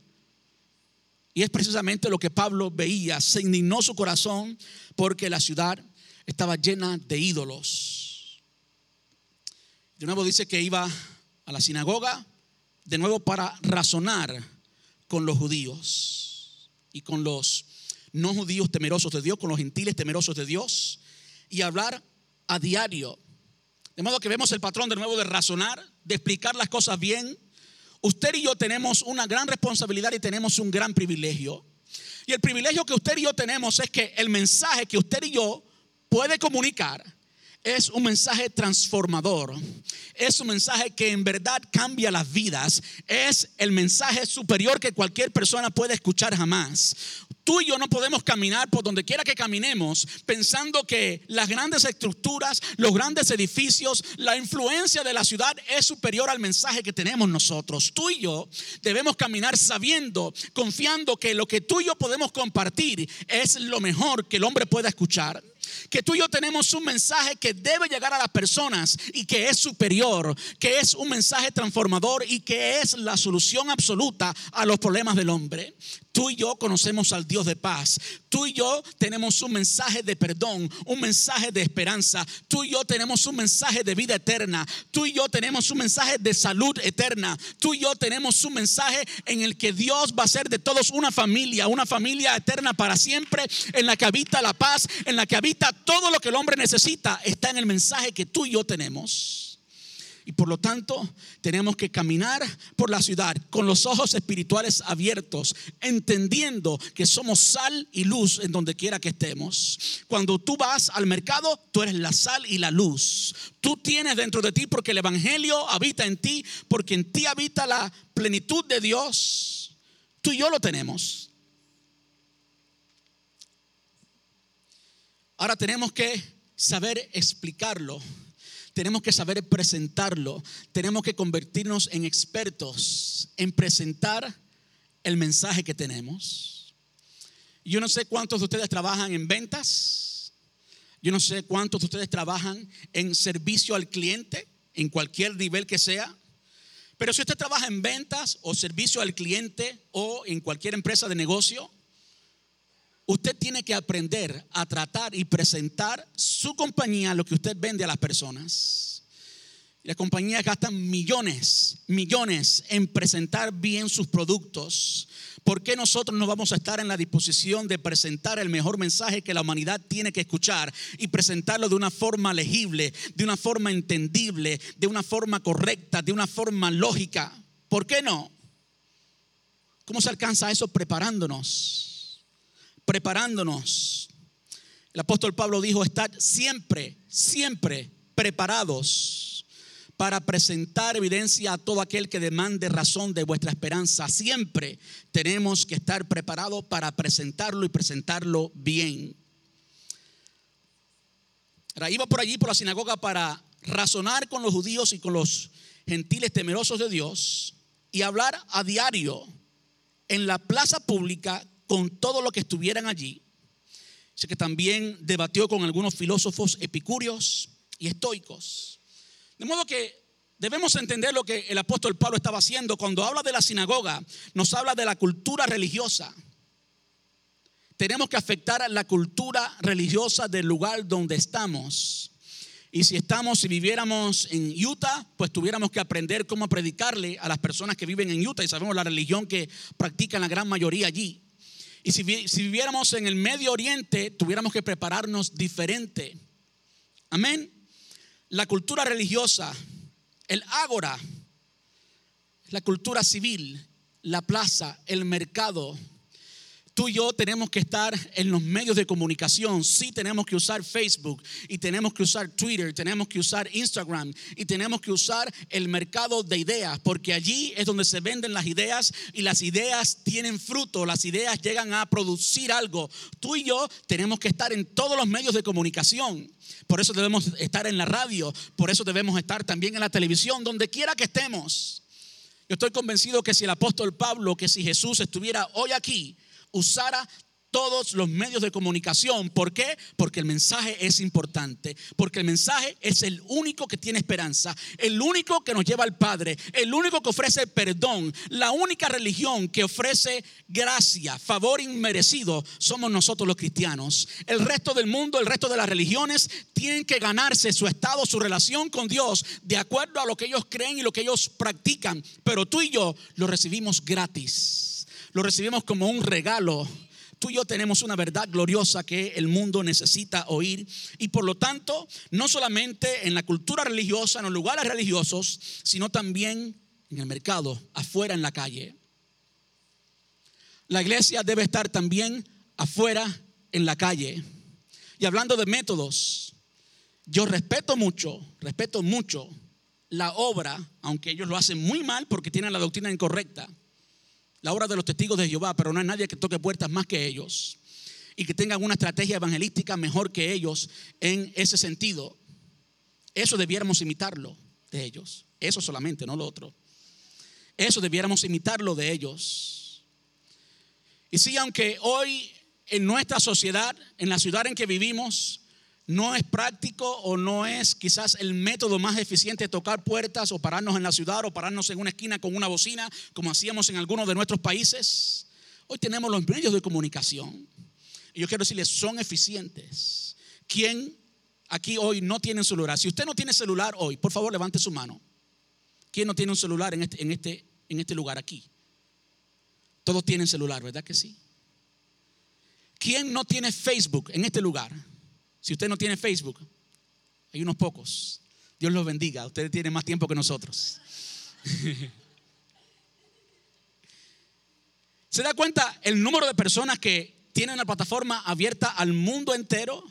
Y es precisamente lo que Pablo veía. Se indignó su corazón porque la ciudad estaba llena de ídolos. De nuevo dice que iba a la sinagoga, de nuevo para razonar con los judíos y con los no judíos temerosos de Dios, con los gentiles temerosos de Dios, y hablar a diario de modo que vemos el patrón de nuevo de razonar, de explicar las cosas bien. Usted y yo tenemos una gran responsabilidad y tenemos un gran privilegio. Y el privilegio que usted y yo tenemos es que el mensaje que usted y yo puede comunicar es un mensaje transformador. Es un mensaje que en verdad cambia las vidas. Es el mensaje superior que cualquier persona puede escuchar jamás. Tú y yo no podemos caminar por donde quiera que caminemos pensando que las grandes estructuras, los grandes edificios, la influencia de la ciudad es superior al mensaje que tenemos nosotros. Tú y yo debemos caminar sabiendo, confiando que lo que tú y yo podemos compartir es lo mejor que el hombre pueda escuchar que tú y yo tenemos un mensaje que debe llegar a las personas y que es superior, que es un mensaje transformador y que es la solución absoluta a los problemas del hombre. Tú y yo conocemos al Dios de paz. Tú y yo tenemos un mensaje de perdón, un mensaje de esperanza. Tú y yo tenemos un mensaje de vida eterna. Tú y yo tenemos un mensaje de salud eterna. Tú y yo tenemos un mensaje en el que Dios va a ser de todos una familia, una familia eterna para siempre, en la que habita la paz, en la que habita todo lo que el hombre necesita. Está en el mensaje que tú y yo tenemos. Y por lo tanto, tenemos que caminar por la ciudad con los ojos espirituales abiertos, entendiendo que somos sal y luz en donde quiera que estemos. Cuando tú vas al mercado, tú eres la sal y la luz. Tú tienes dentro de ti porque el Evangelio habita en ti, porque en ti habita la plenitud de Dios. Tú y yo lo tenemos. Ahora tenemos que saber explicarlo tenemos que saber presentarlo, tenemos que convertirnos en expertos en presentar el mensaje que tenemos. Yo no sé cuántos de ustedes trabajan en ventas, yo no sé cuántos de ustedes trabajan en servicio al cliente, en cualquier nivel que sea, pero si usted trabaja en ventas o servicio al cliente o en cualquier empresa de negocio, Usted tiene que aprender a tratar y presentar su compañía, lo que usted vende a las personas. Las compañías gastan millones, millones en presentar bien sus productos. ¿Por qué nosotros no vamos a estar en la disposición de presentar el mejor mensaje que la humanidad tiene que escuchar y presentarlo de una forma legible, de una forma entendible, de una forma correcta, de una forma lógica? ¿Por qué no? ¿Cómo se alcanza eso preparándonos? Preparándonos. El apóstol Pablo dijo, estad siempre, siempre preparados para presentar evidencia a todo aquel que demande razón de vuestra esperanza. Siempre tenemos que estar preparados para presentarlo y presentarlo bien. Ahora, iba por allí, por la sinagoga, para razonar con los judíos y con los gentiles temerosos de Dios y hablar a diario en la plaza pública con todo lo que estuvieran allí. Sé que también debatió con algunos filósofos epicúreos y estoicos. De modo que debemos entender lo que el apóstol Pablo estaba haciendo. Cuando habla de la sinagoga, nos habla de la cultura religiosa. Tenemos que afectar la cultura religiosa del lugar donde estamos. Y si estamos, si viviéramos en Utah, pues tuviéramos que aprender cómo predicarle a las personas que viven en Utah y sabemos la religión que practican la gran mayoría allí. Y si, si viviéramos en el Medio Oriente, tuviéramos que prepararnos diferente. Amén. La cultura religiosa, el ágora, la cultura civil, la plaza, el mercado, Tú y yo tenemos que estar en los medios de comunicación. Sí, tenemos que usar Facebook y tenemos que usar Twitter, tenemos que usar Instagram y tenemos que usar el mercado de ideas, porque allí es donde se venden las ideas y las ideas tienen fruto, las ideas llegan a producir algo. Tú y yo tenemos que estar en todos los medios de comunicación. Por eso debemos estar en la radio, por eso debemos estar también en la televisión, donde quiera que estemos. Yo estoy convencido que si el apóstol Pablo, que si Jesús estuviera hoy aquí, usara todos los medios de comunicación. ¿Por qué? Porque el mensaje es importante, porque el mensaje es el único que tiene esperanza, el único que nos lleva al Padre, el único que ofrece perdón, la única religión que ofrece gracia, favor inmerecido, somos nosotros los cristianos. El resto del mundo, el resto de las religiones tienen que ganarse su estado, su relación con Dios de acuerdo a lo que ellos creen y lo que ellos practican, pero tú y yo lo recibimos gratis lo recibimos como un regalo. Tú y yo tenemos una verdad gloriosa que el mundo necesita oír y por lo tanto, no solamente en la cultura religiosa, en los lugares religiosos, sino también en el mercado, afuera en la calle. La iglesia debe estar también afuera en la calle. Y hablando de métodos, yo respeto mucho, respeto mucho la obra, aunque ellos lo hacen muy mal porque tienen la doctrina incorrecta la obra de los testigos de Jehová, pero no hay nadie que toque puertas más que ellos y que tengan una estrategia evangelística mejor que ellos en ese sentido. Eso debiéramos imitarlo de ellos. Eso solamente, no lo otro. Eso debiéramos imitarlo de ellos. Y sí, aunque hoy en nuestra sociedad, en la ciudad en que vivimos, no es práctico o no es quizás el método más eficiente tocar puertas o pararnos en la ciudad o pararnos en una esquina con una bocina como hacíamos en algunos de nuestros países. Hoy tenemos los medios de comunicación. Y yo quiero decirles, son eficientes. ¿Quién aquí hoy no tiene celular? Si usted no tiene celular hoy, por favor levante su mano. ¿Quién no tiene un celular en este, en este, en este lugar aquí? Todos tienen celular, ¿verdad que sí? ¿Quién no tiene Facebook en este lugar? Si usted no tiene Facebook, hay unos pocos. Dios los bendiga. Ustedes tienen más tiempo que nosotros. ¿Se da cuenta el número de personas que tienen la plataforma abierta al mundo entero?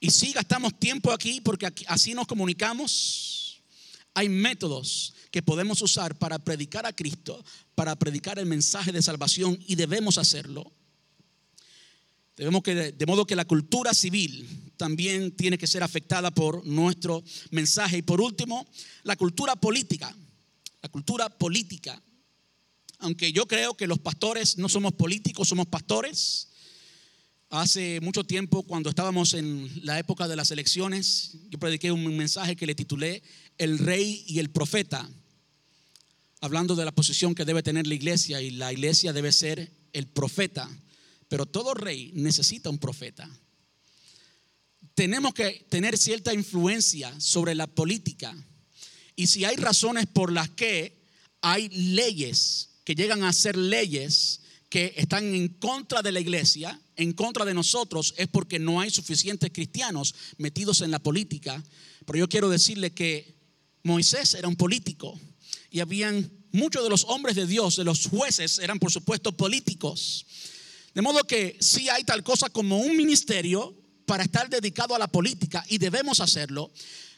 Y sí gastamos tiempo aquí porque así nos comunicamos. Hay métodos que podemos usar para predicar a Cristo, para predicar el mensaje de salvación y debemos hacerlo. Debemos que, de modo que la cultura civil también tiene que ser afectada por nuestro mensaje. Y por último, la cultura política. La cultura política. Aunque yo creo que los pastores no somos políticos, somos pastores. Hace mucho tiempo, cuando estábamos en la época de las elecciones, yo prediqué un mensaje que le titulé El rey y el profeta, hablando de la posición que debe tener la iglesia y la iglesia debe ser el profeta pero todo rey necesita un profeta. Tenemos que tener cierta influencia sobre la política. Y si hay razones por las que hay leyes que llegan a ser leyes que están en contra de la iglesia, en contra de nosotros, es porque no hay suficientes cristianos metidos en la política. Pero yo quiero decirle que Moisés era un político y habían muchos de los hombres de Dios, de los jueces, eran por supuesto políticos. De modo que sí hay tal cosa como un ministerio para estar dedicado a la política y debemos hacerlo.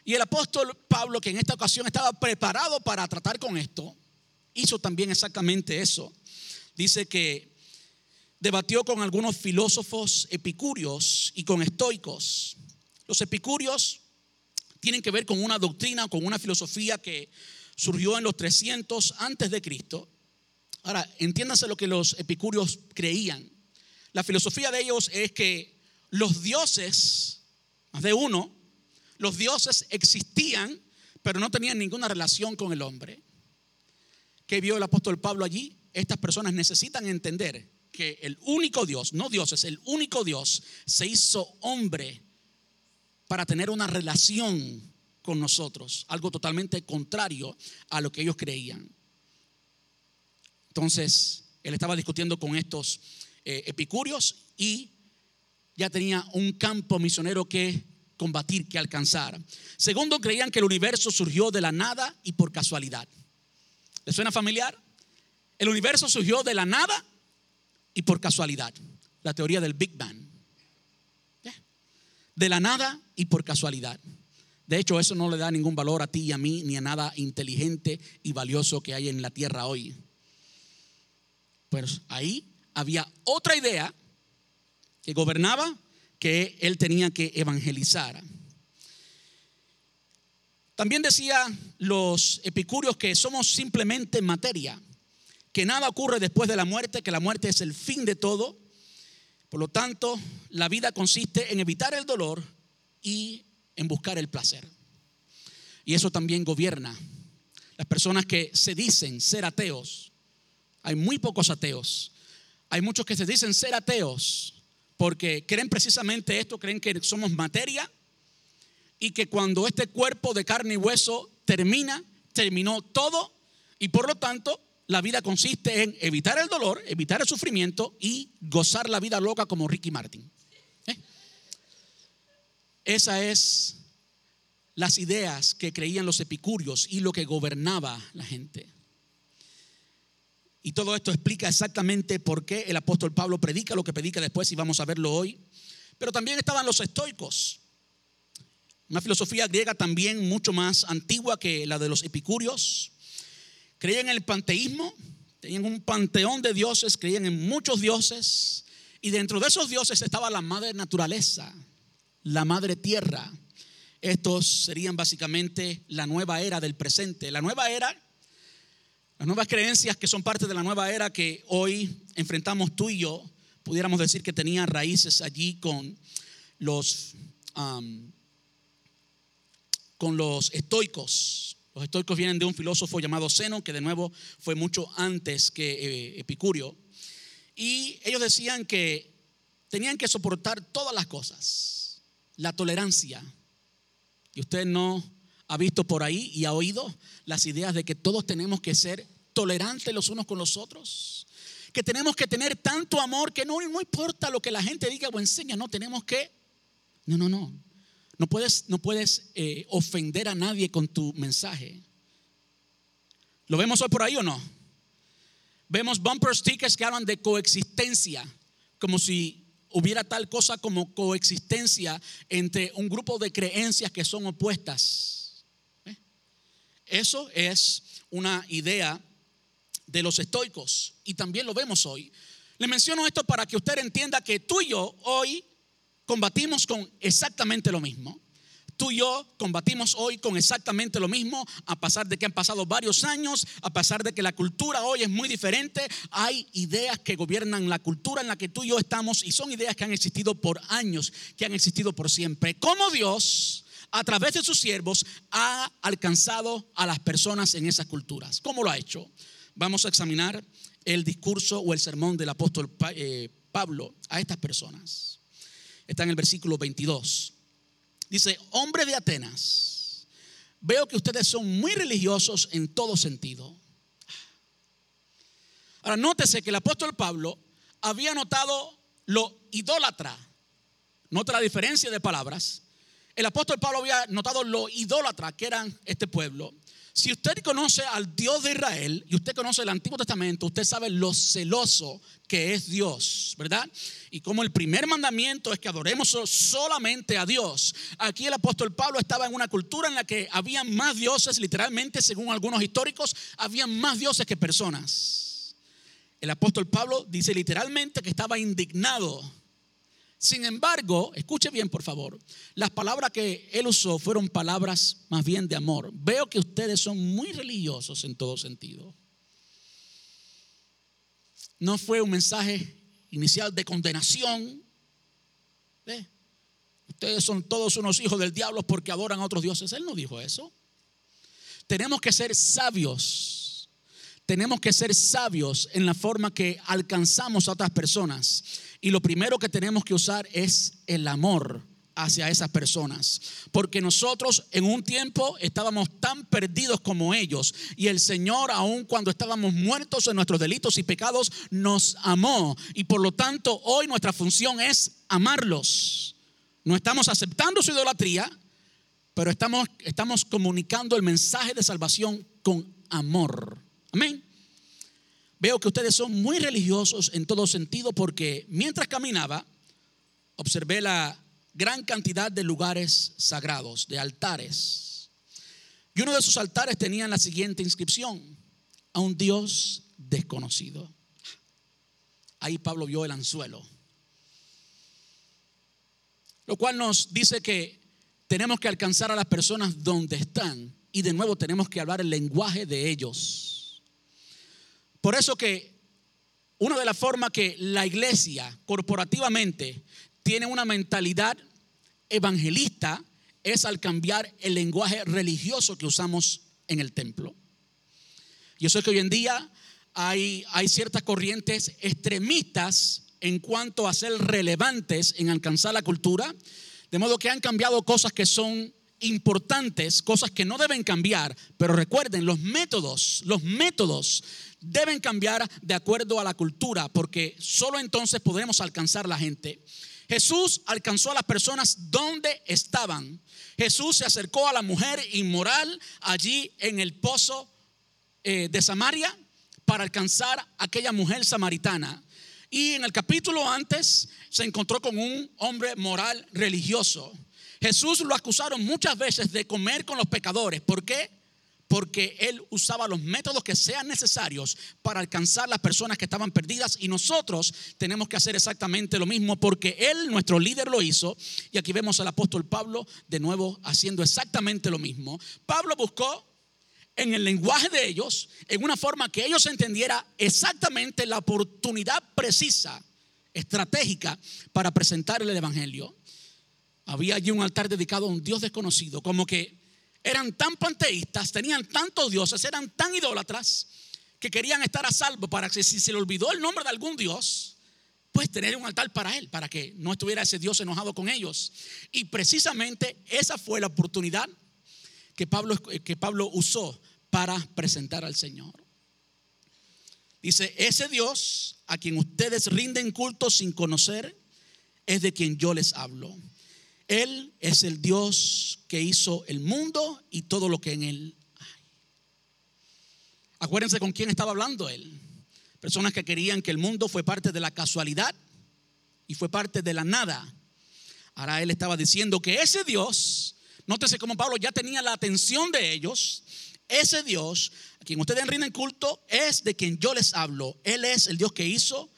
Y el apóstol Pablo, que en esta ocasión estaba preparado para tratar con esto, hizo también exactamente eso. Dice que debatió con algunos filósofos epicúreos y con estoicos. Los epicúreos tienen que ver con una doctrina, con una filosofía que surgió en los 300 antes de Cristo Ahora, entiéndase lo que los epicúreos creían. La filosofía de ellos es que los dioses, más de uno, los dioses existían, pero no tenían ninguna relación con el hombre. ¿Qué vio el apóstol Pablo allí? Estas personas necesitan entender que el único Dios, no Dios, es el único Dios, se hizo hombre para tener una relación con nosotros, algo totalmente contrario a lo que ellos creían. Entonces, él estaba discutiendo con estos eh, epicúreos y ya tenía un campo misionero que combatir, que alcanzar. Segundo, creían que el universo surgió de la nada y por casualidad. ¿Les suena familiar? El universo surgió de la nada y por casualidad. La teoría del Big Bang. De la nada y por casualidad. De hecho, eso no le da ningún valor a ti y a mí, ni a nada inteligente y valioso que hay en la tierra hoy. Pues ahí había otra idea que gobernaba que él tenía que evangelizar. También decía los epicúreos que somos simplemente materia, que nada ocurre después de la muerte, que la muerte es el fin de todo. Por lo tanto, la vida consiste en evitar el dolor y en buscar el placer. Y eso también gobierna. Las personas que se dicen ser ateos, hay muy pocos ateos. Hay muchos que se dicen ser ateos porque creen precisamente esto, creen que somos materia y que cuando este cuerpo de carne y hueso termina, terminó todo y por lo tanto la vida consiste en evitar el dolor, evitar el sufrimiento y gozar la vida loca como Ricky Martin. ¿Eh? Esa es las ideas que creían los epicúreos y lo que gobernaba la gente. Y todo esto explica exactamente por qué el apóstol Pablo predica lo que predica después y vamos a verlo hoy. Pero también estaban los estoicos, una filosofía griega también mucho más antigua que la de los epicúreos. Creían en el panteísmo, tenían un panteón de dioses, creían en muchos dioses. Y dentro de esos dioses estaba la madre naturaleza, la madre tierra. Estos serían básicamente la nueva era del presente. La nueva era las nuevas creencias que son parte de la nueva era que hoy enfrentamos tú y yo, pudiéramos decir que tenía raíces allí con los, con los estoicos. Los estoicos vienen de un filósofo llamado Zeno, que de nuevo fue mucho antes que eh, Epicurio. Y ellos decían que tenían que soportar todas las cosas. La tolerancia. Y usted no ha visto por ahí y ha oído las ideas de que todos tenemos que ser tolerantes los unos con los otros, que tenemos que tener tanto amor que no, no importa lo que la gente diga o enseña, no tenemos que, no, no, no, no puedes, no puedes eh, ofender a nadie con tu mensaje. ¿Lo vemos hoy por ahí o no? Vemos bumper stickers que hablan de coexistencia, como si hubiera tal cosa como coexistencia entre un grupo de creencias que son opuestas. ¿Eh? Eso es una idea de los estoicos y también lo vemos hoy. Le menciono esto para que usted entienda que tú y yo hoy combatimos con exactamente lo mismo. Tú y yo combatimos hoy con exactamente lo mismo, a pesar de que han pasado varios años, a pesar de que la cultura hoy es muy diferente, hay ideas que gobiernan la cultura en la que tú y yo estamos y son ideas que han existido por años, que han existido por siempre. Como Dios, a través de sus siervos, ha alcanzado a las personas en esas culturas. ¿Cómo lo ha hecho? Vamos a examinar el discurso o el sermón del apóstol eh, Pablo a estas personas. Está en el versículo 22. Dice, hombre de Atenas, veo que ustedes son muy religiosos en todo sentido. Ahora, nótese que el apóstol Pablo había notado lo idólatra. Nota la diferencia de palabras. El apóstol Pablo había notado lo idólatra que eran este pueblo. Si usted conoce al Dios de Israel y usted conoce el Antiguo Testamento, usted sabe lo celoso que es Dios, ¿verdad? Y como el primer mandamiento es que adoremos solamente a Dios. Aquí el apóstol Pablo estaba en una cultura en la que había más dioses, literalmente, según algunos históricos, había más dioses que personas. El apóstol Pablo dice literalmente que estaba indignado sin embargo, escuche bien por favor, las palabras que él usó fueron palabras más bien de amor. Veo que ustedes son muy religiosos en todo sentido. no fue un mensaje inicial de condenación. Ustedes son todos unos hijos del diablo porque adoran a otros dioses. Él no dijo eso. Tenemos que ser sabios. Tenemos que ser sabios en la forma que alcanzamos a otras personas. Y lo primero que tenemos que usar es el amor hacia esas personas. Porque nosotros en un tiempo estábamos tan perdidos como ellos. Y el Señor, aun cuando estábamos muertos en nuestros delitos y pecados, nos amó. Y por lo tanto, hoy nuestra función es amarlos. No estamos aceptando su idolatría, pero estamos, estamos comunicando el mensaje de salvación con amor. Amén. Veo que ustedes son muy religiosos en todo sentido porque mientras caminaba, observé la gran cantidad de lugares sagrados, de altares. Y uno de esos altares tenía la siguiente inscripción, a un Dios desconocido. Ahí Pablo vio el anzuelo. Lo cual nos dice que tenemos que alcanzar a las personas donde están y de nuevo tenemos que hablar el lenguaje de ellos. Por eso que una de las formas que la iglesia corporativamente tiene una mentalidad evangelista es al cambiar el lenguaje religioso que usamos en el templo. Yo sé que hoy en día hay, ciertas corrientes extremistas en cuanto a ser relevantes en alcanzar la cultura, de modo que han cambiado cosas que son importantes, cosas que no deben cambiar, pero recuerden, los métodos, los métodos deben cambiar de acuerdo a la cultura, porque solo entonces podremos alcanzar la gente. Jesús alcanzó a las personas donde estaban. Jesús se acercó a la mujer inmoral allí en el pozo eh, de Samaria para alcanzar a aquella mujer samaritana. Y en el capítulo antes se encontró con un hombre moral religioso. Jesús lo acusaron muchas veces de comer con los pecadores. ¿Por qué? porque él usaba los métodos que sean necesarios para alcanzar las personas que estaban perdidas y nosotros tenemos que hacer exactamente lo mismo porque él, nuestro líder, lo hizo y aquí vemos al apóstol Pablo de nuevo haciendo exactamente lo mismo. Pablo buscó en el lenguaje de ellos, en una forma que ellos entendiera exactamente la oportunidad precisa, estratégica para presentar el Evangelio. Había allí un altar dedicado a un Dios desconocido, como que eran tan panteístas, tenían tantos dioses, eran tan idólatras que querían estar a salvo para que si se le olvidó el nombre de algún dios, pues tener un altar para él, para que no estuviera ese dios enojado con ellos. Y precisamente esa fue la oportunidad que Pablo, que Pablo usó para presentar al Señor. Dice, ese Dios a quien ustedes rinden culto sin conocer, es de quien yo les hablo. Él es el Dios que hizo el mundo y todo lo que en él hay. Acuérdense con quién estaba hablando él. Personas que querían que el mundo fue parte de la casualidad y fue parte de la nada. Ahora él estaba diciendo que ese Dios, nótese como Pablo ya tenía la atención de ellos, ese Dios a quien ustedes rinden culto es de quien yo les hablo. Él es el Dios que hizo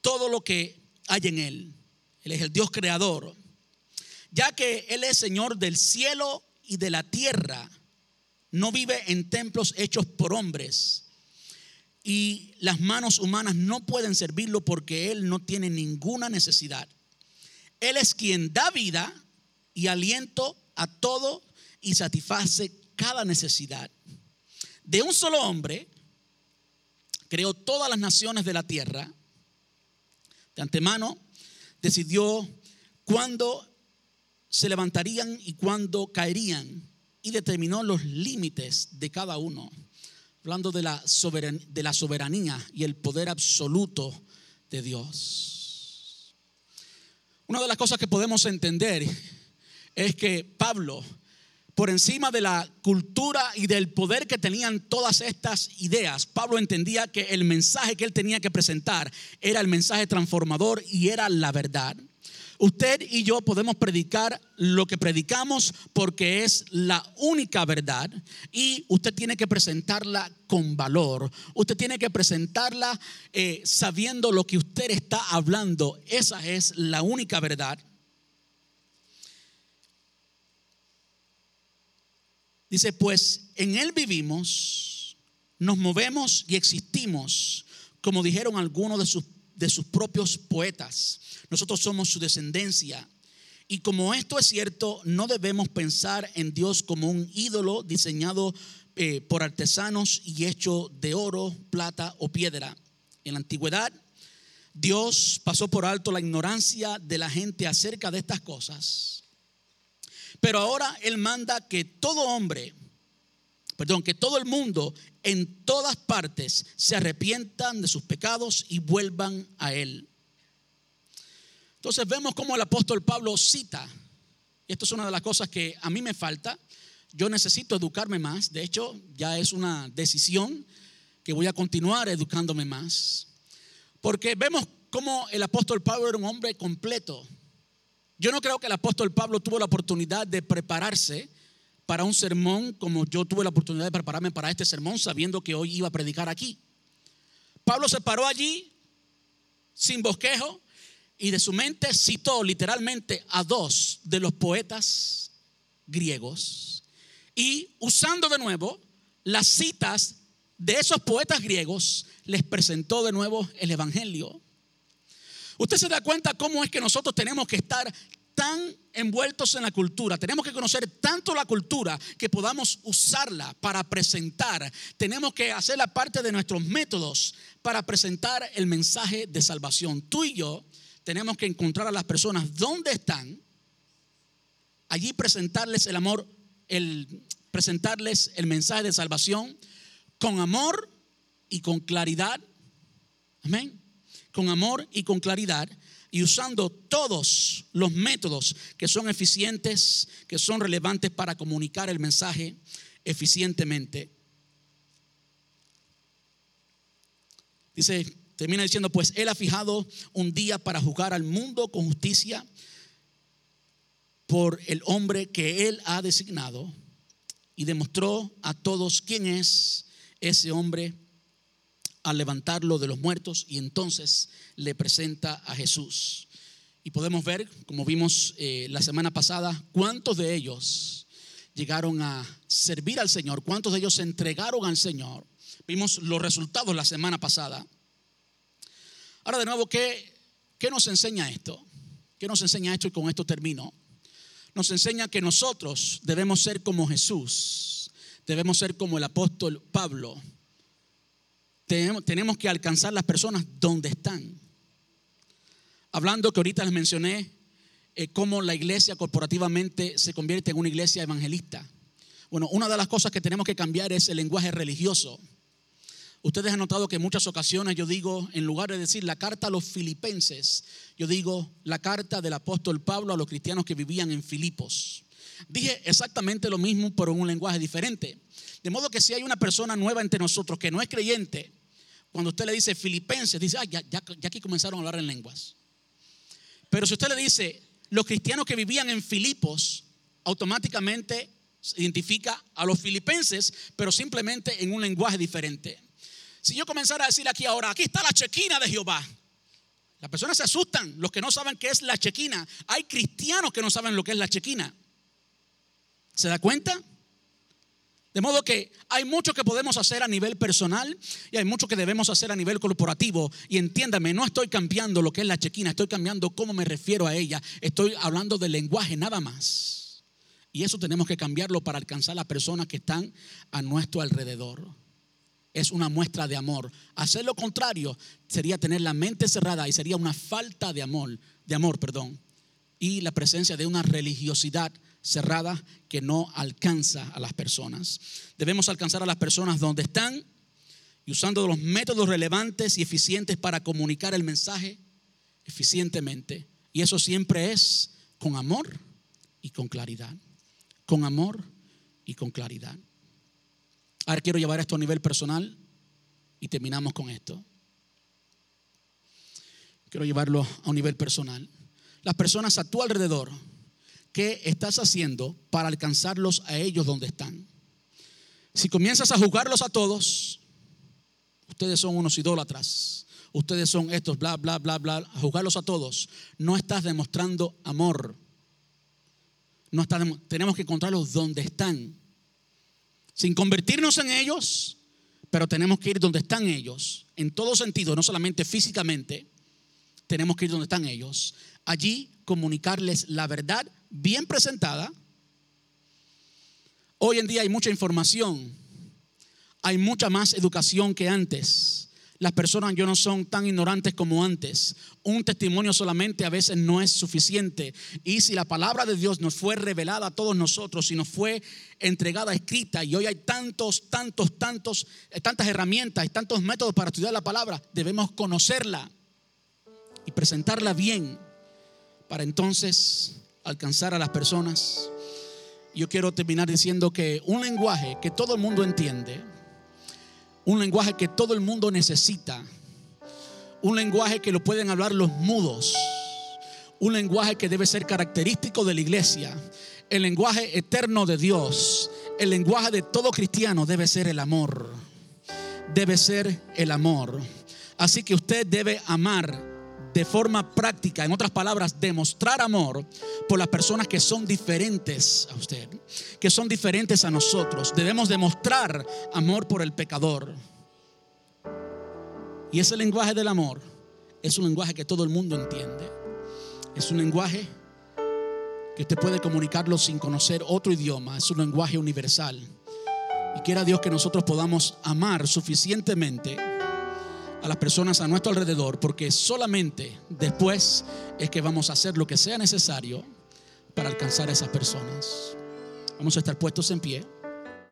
todo lo que hay en él. Él es el Dios creador ya que Él es Señor del cielo y de la tierra, no vive en templos hechos por hombres. Y las manos humanas no pueden servirlo porque Él no tiene ninguna necesidad. Él es quien da vida y aliento a todo y satisface cada necesidad. De un solo hombre creó todas las naciones de la tierra. De antemano decidió cuándo se levantarían y cuándo caerían, y determinó los límites de cada uno, hablando de la, soberanía, de la soberanía y el poder absoluto de Dios. Una de las cosas que podemos entender es que Pablo, por encima de la cultura y del poder que tenían todas estas ideas, Pablo entendía que el mensaje que él tenía que presentar era el mensaje transformador y era la verdad. Usted y yo podemos predicar lo que predicamos porque es la única verdad y usted tiene que presentarla con valor. Usted tiene que presentarla eh, sabiendo lo que usted está hablando. Esa es la única verdad. Dice, pues en Él vivimos, nos movemos y existimos como dijeron algunos de sus, de sus propios poetas. Nosotros somos su descendencia. Y como esto es cierto, no debemos pensar en Dios como un ídolo diseñado eh, por artesanos y hecho de oro, plata o piedra. En la antigüedad, Dios pasó por alto la ignorancia de la gente acerca de estas cosas. Pero ahora Él manda que todo hombre, perdón, que todo el mundo en todas partes se arrepientan de sus pecados y vuelvan a Él. Entonces vemos cómo el apóstol Pablo cita, y esto es una de las cosas que a mí me falta, yo necesito educarme más, de hecho ya es una decisión que voy a continuar educándome más, porque vemos cómo el apóstol Pablo era un hombre completo. Yo no creo que el apóstol Pablo tuvo la oportunidad de prepararse para un sermón como yo tuve la oportunidad de prepararme para este sermón sabiendo que hoy iba a predicar aquí. Pablo se paró allí sin bosquejo y de su mente citó literalmente a dos de los poetas griegos y usando de nuevo las citas de esos poetas griegos les presentó de nuevo el Evangelio. Usted se da cuenta cómo es que nosotros tenemos que estar tan envueltos en la cultura, tenemos que conocer tanto la cultura que podamos usarla para presentar. Tenemos que hacer la parte de nuestros métodos para presentar el mensaje de salvación. Tú y yo tenemos que encontrar a las personas donde están, allí presentarles el amor, el presentarles el mensaje de salvación con amor y con claridad. Amén con amor y con claridad y usando todos los métodos que son eficientes, que son relevantes para comunicar el mensaje eficientemente. Dice, termina diciendo, pues Él ha fijado un día para juzgar al mundo con justicia por el hombre que Él ha designado y demostró a todos quién es ese hombre a levantarlo de los muertos y entonces le presenta a Jesús. Y podemos ver, como vimos eh, la semana pasada, cuántos de ellos llegaron a servir al Señor, cuántos de ellos se entregaron al Señor. Vimos los resultados la semana pasada. Ahora de nuevo, ¿qué, qué nos enseña esto? ¿Qué nos enseña esto? Y con esto termino. Nos enseña que nosotros debemos ser como Jesús, debemos ser como el apóstol Pablo tenemos, que alcanzar las personas donde están. Hablando que ahorita les mencioné eh, cómo la iglesia corporativamente se convierte en una iglesia evangelista. Bueno, una de las cosas que tenemos que cambiar es el lenguaje religioso. Ustedes han notado que en muchas ocasiones yo digo, en lugar de decir la carta a los filipenses, yo digo la carta del apóstol Pablo a los cristianos que vivían en Filipos. Dije exactamente lo mismo, pero en un lenguaje diferente. De modo que si hay una persona nueva entre nosotros que no es creyente, cuando usted le dice filipenses, dice, ya, ya, aquí comenzaron a hablar en lenguas. Pero si usted le dice, los cristianos que vivían en Filipos, automáticamente se identifica a los filipenses, pero simplemente en un lenguaje diferente. Si yo comenzara a decir aquí ahora, aquí está la chequina de Jehová. Las personas se asustan, los que no saben qué es la chequina. Hay cristianos que no saben lo que es la chequina. ¿Se da cuenta? De modo que hay mucho que podemos hacer a nivel personal y hay mucho que debemos hacer a nivel corporativo. Y entiéndame, no estoy cambiando lo que es la chequina, estoy cambiando cómo me refiero a ella. Estoy hablando del lenguaje nada más. Y eso tenemos que cambiarlo para alcanzar a las personas que están a nuestro alrededor. Es una muestra de amor. Hacer lo contrario sería tener la mente cerrada y sería una falta de amor, de amor, perdón. Y la presencia de una religiosidad cerrada que no alcanza a las personas. Debemos alcanzar a las personas donde están y usando los métodos relevantes y eficientes para comunicar el mensaje eficientemente. Y eso siempre es con amor y con claridad. Con amor y con claridad. Ahora quiero llevar esto a nivel personal y terminamos con esto. Quiero llevarlo a un nivel personal. Las personas a tu alrededor ¿qué estás haciendo para alcanzarlos a ellos donde están? Si comienzas a juzgarlos a todos, ustedes son unos idólatras, ustedes son estos, bla, bla, bla, bla, a juzgarlos a todos, no estás demostrando amor. No tenemos que encontrarlos donde están. Sin convertirnos en ellos, pero tenemos que ir donde están ellos, en todo sentido, no solamente físicamente, tenemos que ir donde están ellos. Allí comunicarles la verdad bien presentada. Hoy en día hay mucha información, hay mucha más educación que antes. Las personas ya no son tan ignorantes como antes. Un testimonio solamente a veces no es suficiente. Y si la palabra de Dios nos fue revelada a todos nosotros y nos fue entregada escrita y hoy hay tantos, tantos, tantos, eh, tantas herramientas y tantos métodos para estudiar la palabra, debemos conocerla y presentarla bien para entonces alcanzar a las personas. Yo quiero terminar diciendo que un lenguaje que todo el mundo entiende, un lenguaje que todo el mundo necesita, un lenguaje que lo pueden hablar los mudos, un lenguaje que debe ser característico de la iglesia, el lenguaje eterno de Dios, el lenguaje de todo cristiano debe ser el amor, debe ser el amor. Así que usted debe amar de forma práctica, en otras palabras, demostrar amor por las personas que son diferentes a usted, que son diferentes a nosotros. Debemos demostrar amor por el pecador. Y ese lenguaje del amor es un lenguaje que todo el mundo entiende. Es un lenguaje que usted puede comunicarlo sin conocer otro idioma. Es un lenguaje universal. Y quiera Dios que nosotros podamos amar suficientemente a las personas a nuestro alrededor, porque solamente después es que vamos a hacer lo que sea necesario para alcanzar a esas personas. Vamos a estar puestos en pie.